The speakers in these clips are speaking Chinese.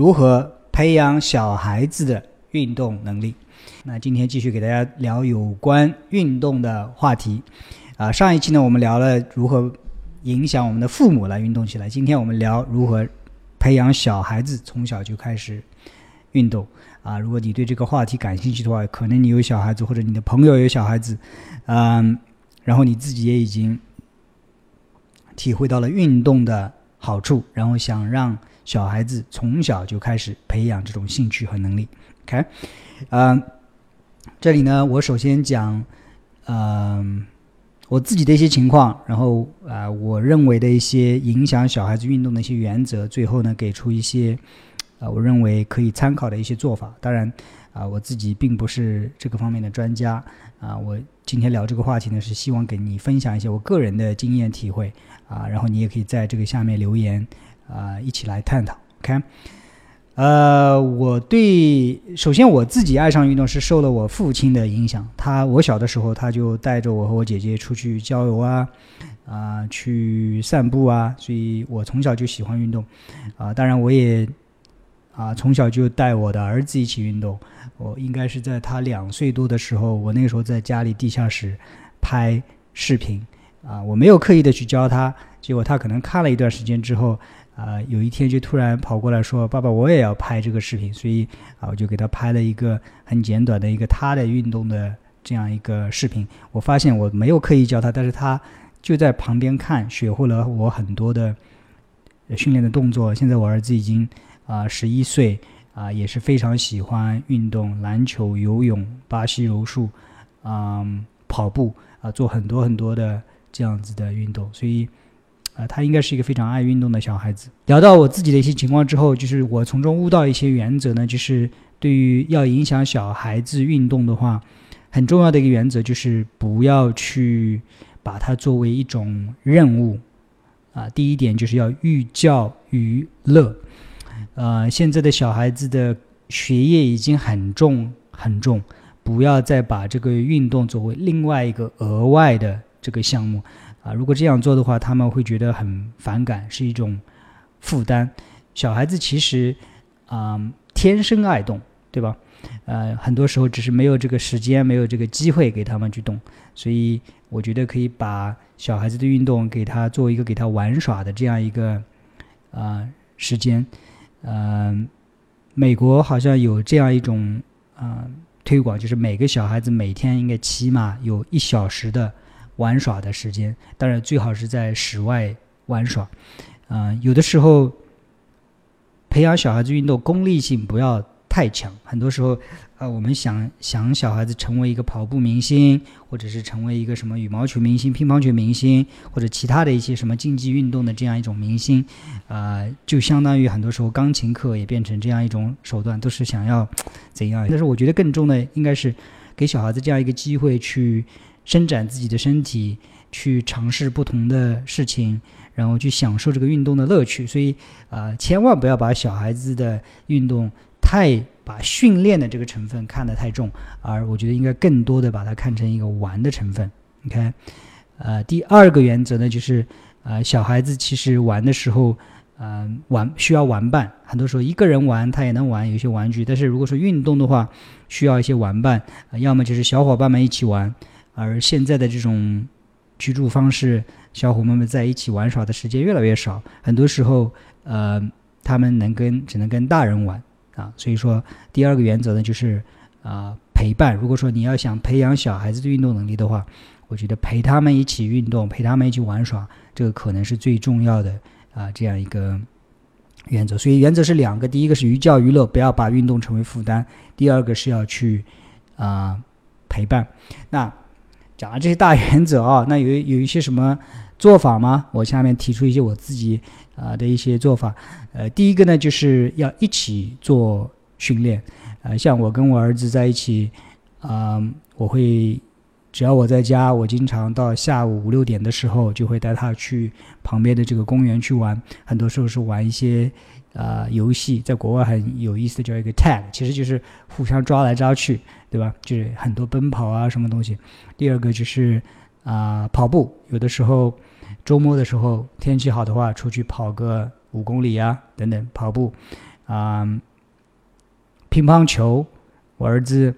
如何培养小孩子的运动能力。那今天继续给大家聊有关运动的话题。啊，上一期呢，我们聊了如何影响我们的父母来运动起来。今天我们聊如何培养小孩子从小就开始运动。啊，如果你对这个话题感兴趣的话，可能你有小孩子，或者你的朋友有小孩子，嗯，然后你自己也已经体会到了运动的好处，然后想让小孩子从小就开始培养这种兴趣和能力。OK，嗯，这里呢，我首先讲，嗯。我自己的一些情况，然后啊，我认为的一些影响小孩子运动的一些原则，最后呢，给出一些啊，我认为可以参考的一些做法。当然，啊，我自己并不是这个方面的专家啊，我今天聊这个话题呢，是希望给你分享一些我个人的经验体会啊，然后你也可以在这个下面留言啊，一起来探讨。OK。呃，我对首先我自己爱上运动是受了我父亲的影响。他我小的时候他就带着我和我姐姐出去郊游啊，啊，去散步啊，所以我从小就喜欢运动。啊，当然我也啊从小就带我的儿子一起运动。我应该是在他两岁多的时候，我那个时候在家里地下室拍视频啊，我没有刻意的去教他，结果他可能看了一段时间之后。啊，有一天就突然跑过来说：“爸爸，我也要拍这个视频。”所以啊，我就给他拍了一个很简短的一个他的运动的这样一个视频。我发现我没有刻意教他，但是他就在旁边看，学会了我很多的训练的动作。现在我儿子已经啊十一岁啊，也是非常喜欢运动，篮球、游泳、巴西柔术，嗯，跑步啊，做很多很多的这样子的运动，所以。啊，他应该是一个非常爱运动的小孩子。聊到我自己的一些情况之后，就是我从中悟到一些原则呢，就是对于要影响小孩子运动的话，很重要的一个原则就是不要去把它作为一种任务。啊，第一点就是要寓教于乐。呃，现在的小孩子的学业已经很重很重，不要再把这个运动作为另外一个额外的这个项目。啊，如果这样做的话，他们会觉得很反感，是一种负担。小孩子其实啊，天生爱动，对吧？呃，很多时候只是没有这个时间，没有这个机会给他们去动。所以，我觉得可以把小孩子的运动给他做一个给他玩耍的这样一个啊时间。嗯，美国好像有这样一种啊推广，就是每个小孩子每天应该起码有一小时的。玩耍的时间，当然最好是在室外玩耍。啊，有的时候培养小孩子运动功利性不要太强。很多时候，啊，我们想想小孩子成为一个跑步明星，或者是成为一个什么羽毛球明星、乒乓球明星，或者其他的一些什么竞技运动的这样一种明星，啊，就相当于很多时候钢琴课也变成这样一种手段，都是想要怎样？但是我觉得更重的应该是给小孩子这样一个机会去。伸展自己的身体，去尝试不同的事情，然后去享受这个运动的乐趣。所以，啊，千万不要把小孩子的运动太把训练的这个成分看得太重，而我觉得应该更多的把它看成一个玩的成分。OK，呃，第二个原则呢，就是呃，小孩子其实玩的时候，嗯，玩需要玩伴。很多时候一个人玩他也能玩有些玩具，但是如果说运动的话，需要一些玩伴，要么就是小伙伴们一起玩。而现在的这种居住方式，小伙伴们在一起玩耍的时间越来越少，很多时候，呃，他们能跟只能跟大人玩啊。所以说，第二个原则呢，就是啊，陪伴。如果说你要想培养小孩子的运动能力的话，我觉得陪他们一起运动，陪他们一起玩耍，这个可能是最重要的啊，这样一个原则。所以原则是两个，第一个是寓教于乐，不要把运动成为负担；第二个是要去啊陪伴。那讲了这些大原则啊，那有有一些什么做法吗？我下面提出一些我自己啊的一些做法。呃，第一个呢，就是要一起做训练。呃，像我跟我儿子在一起，啊，我会只要我在家，我经常到下午五六点的时候，就会带他去旁边的这个公园去玩。很多时候是玩一些啊游戏，在国外很有意思的叫一个 tag，其实就是互相抓来抓去。对吧？就是很多奔跑啊，什么东西。第二个就是啊，跑步。有的时候周末的时候天气好的话，出去跑个五公里啊，等等跑步。啊，乒乓球，我儿子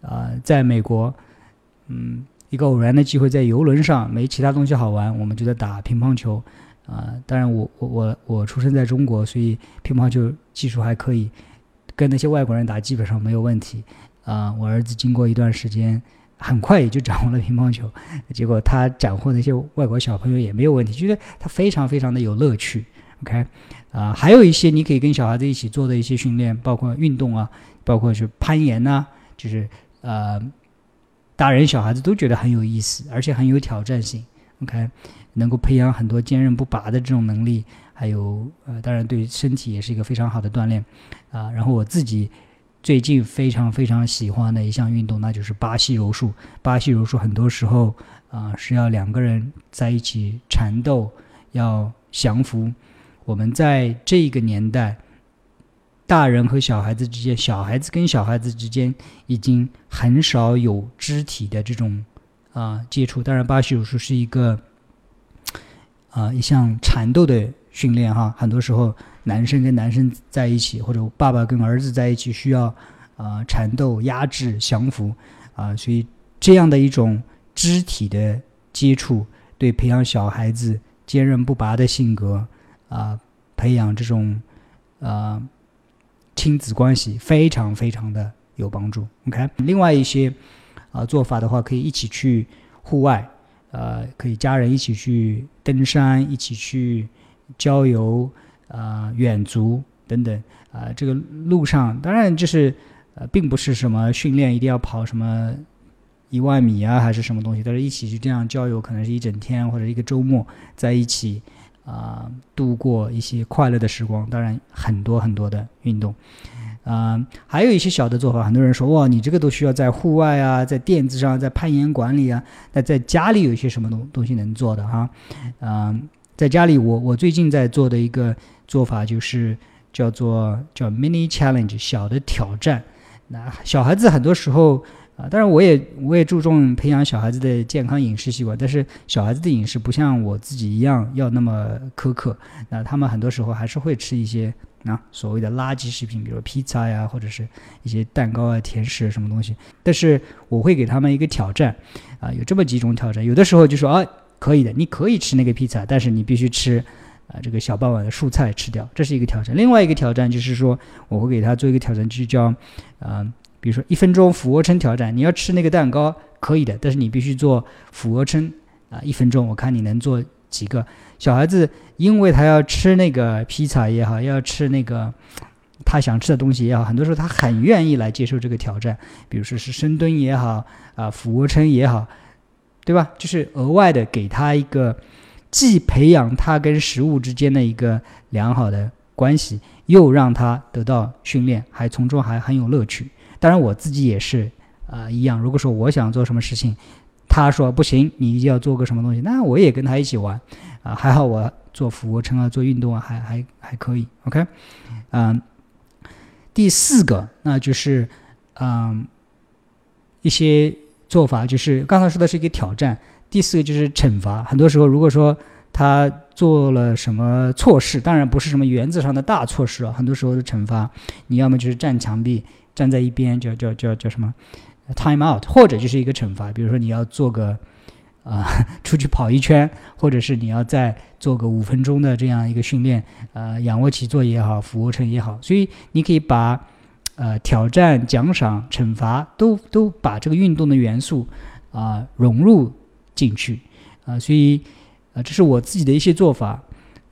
啊，在美国，嗯，一个偶然的机会在游轮上，没其他东西好玩，我们就在打乒乓球。啊，当然我我我我出生在中国，所以乒乓球技术还可以，跟那些外国人打基本上没有问题。啊，我儿子经过一段时间，很快也就掌握了乒乓球，结果他斩获那些外国小朋友也没有问题，觉得他非常非常的有乐趣。OK，啊，还有一些你可以跟小孩子一起做的一些训练，包括运动啊，包括是攀岩呐，就是呃，大人小孩子都觉得很有意思，而且很有挑战性。OK。能够培养很多坚韧不拔的这种能力，还有呃，当然对身体也是一个非常好的锻炼啊。然后我自己最近非常非常喜欢的一项运动，那就是巴西柔术。巴西柔术很多时候啊是要两个人在一起缠斗，要降服。我们在这个年代，大人和小孩子之间，小孩子跟小孩子之间已经很少有肢体的这种啊接触。当然，巴西柔术是一个。啊，一项缠斗的训练哈，很多时候男生跟男生在一起，或者爸爸跟儿子在一起，需要啊缠斗、压制、降服啊，所以这样的一种肢体的接触，对培养小孩子坚韧不拔的性格啊，培养这种啊亲子关系非常非常的有帮助。OK，另外一些啊做法的话，可以一起去户外。呃，可以家人一起去登山，一起去郊游，啊，远足等等，啊，这个路上当然就是呃，并不是什么训练，一定要跑什么一万米啊，还是什么东西，但是一起去这样郊游，可能是一整天或者一个周末在一起啊，度过一些快乐的时光。当然，很多很多的运动。啊，还有一些小的做法，很多人说哇，你这个都需要在户外啊，在垫子上，在攀岩馆里啊。那在家里有一些什么东东西能做的哈？嗯，在家里，我我最近在做的一个做法就是叫做叫 mini challenge 小的挑战。那小孩子很多时候。啊，当然我也我也注重培养小孩子的健康饮食习惯，但是小孩子的饮食不像我自己一样要那么苛刻，那他们很多时候还是会吃一些啊所谓的垃圾食品，比如披萨呀，或者是一些蛋糕啊、甜食什么东西。但是我会给他们一个挑战，啊，有这么几种挑战，有的时候就说啊，可以的，你可以吃那个披萨，但是你必须吃啊这个小半碗的蔬菜吃掉，这是一个挑战。另外一个挑战就是说，我会给他做一个挑战，就是叫啊。比如说一分钟俯卧撑挑战，你要吃那个蛋糕可以的，但是你必须做俯卧撑啊，一分钟，我看你能做几个。小孩子因为他要吃那个披萨也好，要吃那个他想吃的东西也好，很多时候他很愿意来接受这个挑战。比如说是深蹲也好啊，俯卧撑也好，对吧？就是额外的给他一个，既培养他跟食物之间的一个良好的关系，又让他得到训练，还从中还很有乐趣。当然，我自己也是啊，一样。如果说我想做什么事情，他说不行，你一定要做个什么东西，那我也跟他一起玩啊。还好我做俯卧撑啊，做运动啊，还还还可以。OK，嗯，第四个那就是嗯一些做法，就是刚才说的是一个挑战。第四个就是惩罚。很多时候，如果说他做了什么错事，当然不是什么原则上的大错事啊，很多时候的惩罚，你要么就是站墙壁。站在一边叫叫叫叫什么，time out，或者就是一个惩罚，比如说你要做个啊出去跑一圈，或者是你要再做个五分钟的这样一个训练，呃仰卧起坐也好，俯卧撑也好，所以你可以把呃挑战、奖赏、惩罚都都把这个运动的元素啊融入进去啊，所以啊这是我自己的一些做法。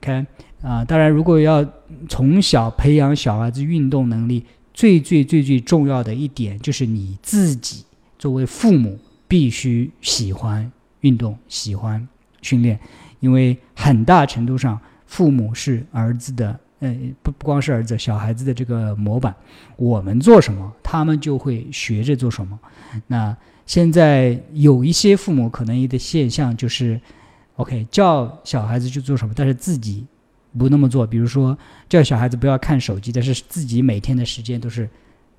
看啊，当然如果要从小培养小孩子运动能力。最最最最重要的一点就是你自己作为父母必须喜欢运动，喜欢训练，因为很大程度上父母是儿子的，呃，不不光是儿子，小孩子的这个模板。我们做什么，他们就会学着做什么。那现在有一些父母可能一个现象就是，OK，叫小孩子去做什么，但是自己。不那么做，比如说叫小孩子不要看手机，但是自己每天的时间都是，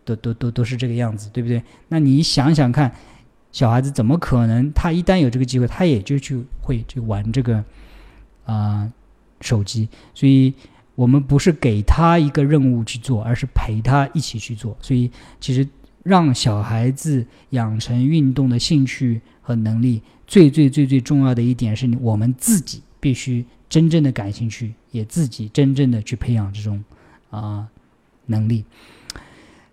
都都都都是这个样子，对不对？那你想想看，小孩子怎么可能？他一旦有这个机会，他也就去会去玩这个啊手机。所以我们不是给他一个任务去做，而是陪他一起去做。所以，其实让小孩子养成运动的兴趣和能力，最最最最重要的一点是你我们自己必须真正的感兴趣，也自己真正的去培养这种啊能力。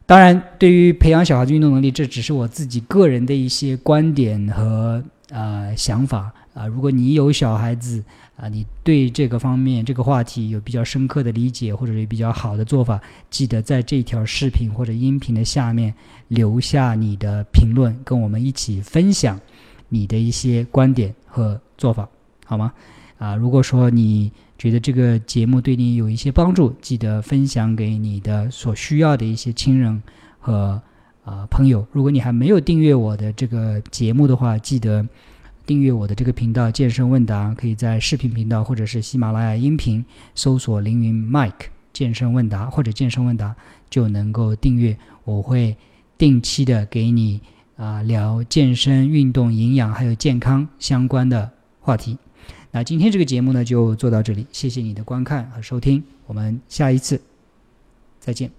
当然，对于培养小孩子运动能力，这只是我自己个人的一些观点和呃想法啊。如果你有小孩子啊，你对这个方面这个话题有比较深刻的理解，或者是比较好的做法，记得在这条视频或者音频的下面留下你的评论，跟我们一起分享你的一些观点和做法，好吗？啊，如果说你觉得这个节目对你有一些帮助，记得分享给你的所需要的一些亲人和啊朋友。如果你还没有订阅我的这个节目的话，记得订阅我的这个频道“健身问答”，可以在视频频道或者是喜马拉雅音频搜索“凌云 Mike 健身问答”或者“健身问答”就能够订阅。我会定期的给你啊聊健身、运动、营养还有健康相关的话题。那今天这个节目呢，就做到这里。谢谢你的观看和收听，我们下一次再见。